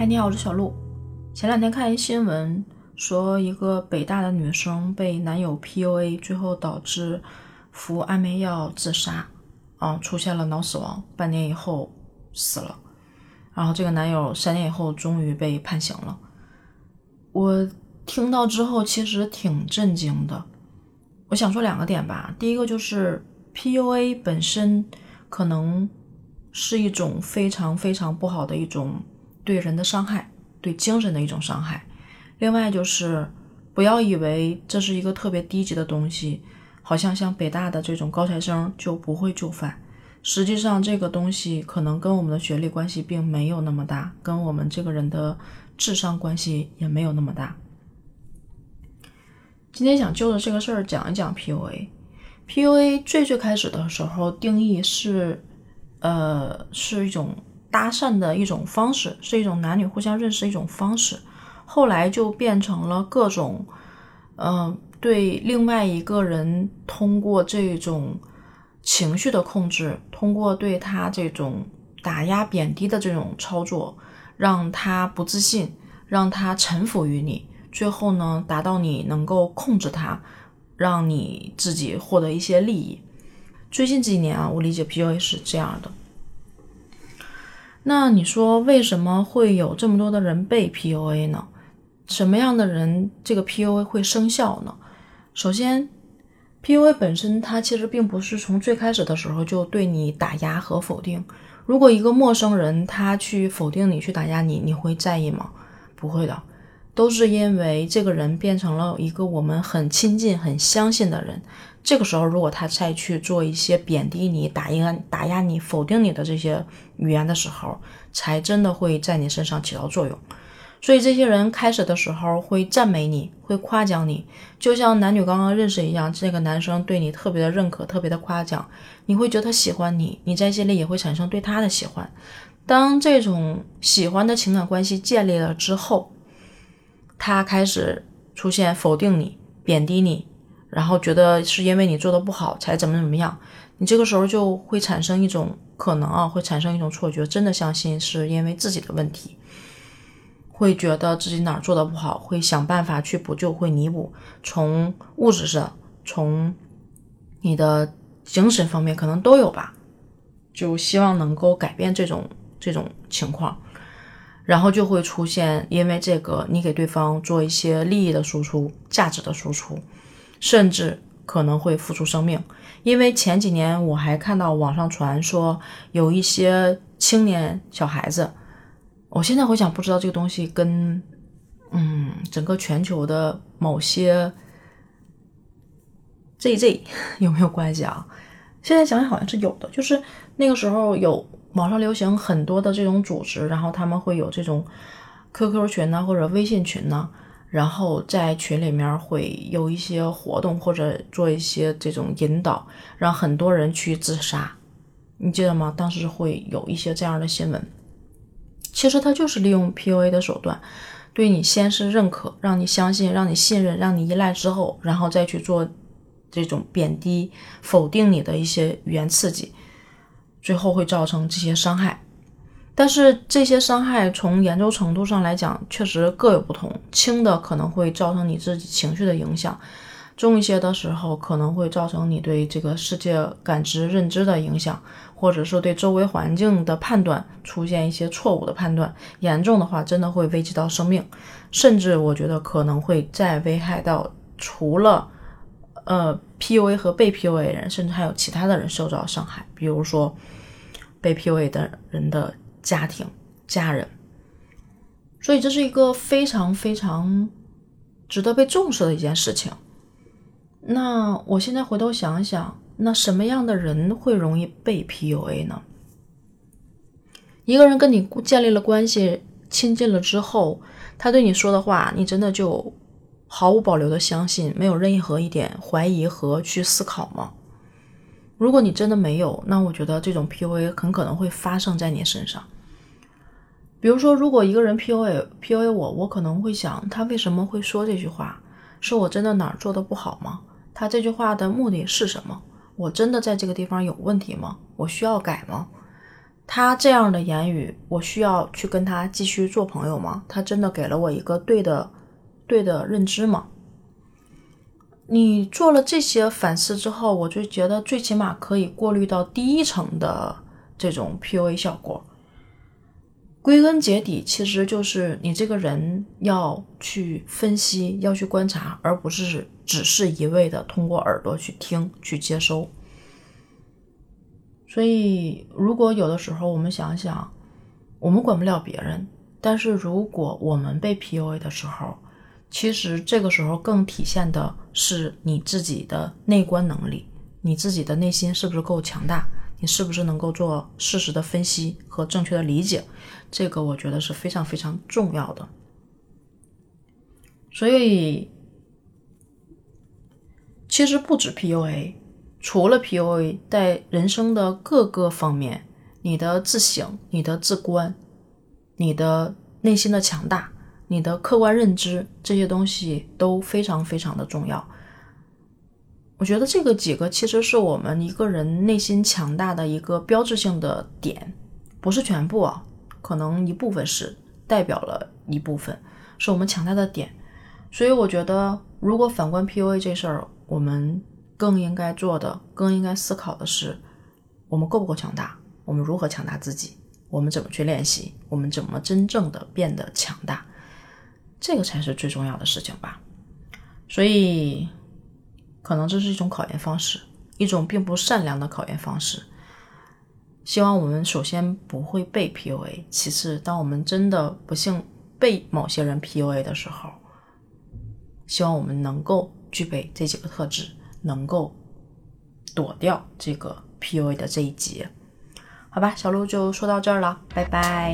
嗨，你好，我是小鹿。前两天看一新闻，说一个北大的女生被男友 PUA，最后导致服安眠药自杀，啊，出现了脑死亡，半年以后死了。然后这个男友三年以后终于被判刑了。我听到之后其实挺震惊的。我想说两个点吧，第一个就是 PUA 本身可能是一种非常非常不好的一种。对人的伤害，对精神的一种伤害。另外就是，不要以为这是一个特别低级的东西，好像像北大的这种高材生就不会就范。实际上，这个东西可能跟我们的学历关系并没有那么大，跟我们这个人的智商关系也没有那么大。今天想就着这个事儿讲一讲 PUA。PUA 最最开始的时候定义是，呃，是一种。搭讪的一种方式，是一种男女互相认识的一种方式。后来就变成了各种，嗯，对另外一个人通过这种情绪的控制，通过对他这种打压、贬低的这种操作，让他不自信，让他臣服于你，最后呢，达到你能够控制他，让你自己获得一些利益。最近几年啊，我理解 PUA 是这样的。那你说为什么会有这么多的人被 PUA 呢？什么样的人这个 PUA 会生效呢？首先，PUA 本身它其实并不是从最开始的时候就对你打压和否定。如果一个陌生人他去否定你、去打压你，你会在意吗？不会的，都是因为这个人变成了一个我们很亲近、很相信的人。这个时候，如果他再去做一些贬低你、打压、打压你、否定你的这些语言的时候，才真的会在你身上起到作用。所以，这些人开始的时候会赞美你，会夸奖你，就像男女刚刚认识一样。这个男生对你特别的认可、特别的夸奖，你会觉得他喜欢你，你在心里也会产生对他的喜欢。当这种喜欢的情感关系建立了之后，他开始出现否定你、贬低你。然后觉得是因为你做的不好才怎么怎么样，你这个时候就会产生一种可能啊，会产生一种错觉，真的相信是因为自己的问题，会觉得自己哪儿做的不好，会想办法去补救，会弥补。从物质上，从你的精神方面可能都有吧，就希望能够改变这种这种情况，然后就会出现因为这个你给对方做一些利益的输出、价值的输出。甚至可能会付出生命，因为前几年我还看到网上传说有一些青年小孩子，我现在回想不知道这个东西跟嗯整个全球的某些 ZZ 有没有关系啊？现在想想好像是有的，就是那个时候有网上流行很多的这种组织，然后他们会有这种 QQ 群呢或者微信群呢。然后在群里面会有一些活动，或者做一些这种引导，让很多人去自杀。你记得吗？当时会有一些这样的新闻。其实他就是利用 PUA 的手段，对你先是认可，让你相信，让你信任，让你依赖之后，然后再去做这种贬低、否定你的一些语言刺激，最后会造成这些伤害。但是这些伤害从严重程度上来讲，确实各有不同。轻的可能会造成你自己情绪的影响，重一些的时候可能会造成你对这个世界感知认知的影响，或者说对周围环境的判断出现一些错误的判断。严重的话，真的会危及到生命，甚至我觉得可能会再危害到除了呃 PUA 和被 PUA 人，甚至还有其他的人受到伤害，比如说被 PUA 的人的。家庭、家人，所以这是一个非常非常值得被重视的一件事情。那我现在回头想想，那什么样的人会容易被 PUA 呢？一个人跟你建立了关系、亲近了之后，他对你说的话，你真的就毫无保留的相信，没有任何一点怀疑和去思考吗？如果你真的没有，那我觉得这种 PUA 很可能会发生在你身上。比如说，如果一个人 PUA PUA 我，我可能会想，他为什么会说这句话？是我真的哪儿做的不好吗？他这句话的目的是什么？我真的在这个地方有问题吗？我需要改吗？他这样的言语，我需要去跟他继续做朋友吗？他真的给了我一个对的、对的认知吗？你做了这些反思之后，我就觉得最起码可以过滤到第一层的这种 PUA 效果。归根结底，其实就是你这个人要去分析，要去观察，而不是只是一味的通过耳朵去听、去接收。所以，如果有的时候我们想想，我们管不了别人，但是如果我们被 PUA 的时候，其实这个时候更体现的是你自己的内观能力，你自己的内心是不是够强大？你是不是能够做事实的分析和正确的理解？这个我觉得是非常非常重要的。所以，其实不止 PUA，除了 PUA，在人生的各个方面，你的自省、你的自观、你的内心的强大、你的客观认知，这些东西都非常非常的重要。我觉得这个几个其实是我们一个人内心强大的一个标志性的点，不是全部啊，可能一部分是代表了一部分，是我们强大的点。所以我觉得，如果反观 PUA 这事儿，我们更应该做的、更应该思考的是，我们够不够强大？我们如何强大自己？我们怎么去练习？我们怎么真正的变得强大？这个才是最重要的事情吧。所以。可能这是一种考验方式，一种并不善良的考验方式。希望我们首先不会被 PUA，其次，当我们真的不幸被某些人 PUA 的时候，希望我们能够具备这几个特质，能够躲掉这个 PUA 的这一劫。好吧，小鹿就说到这儿了，拜拜。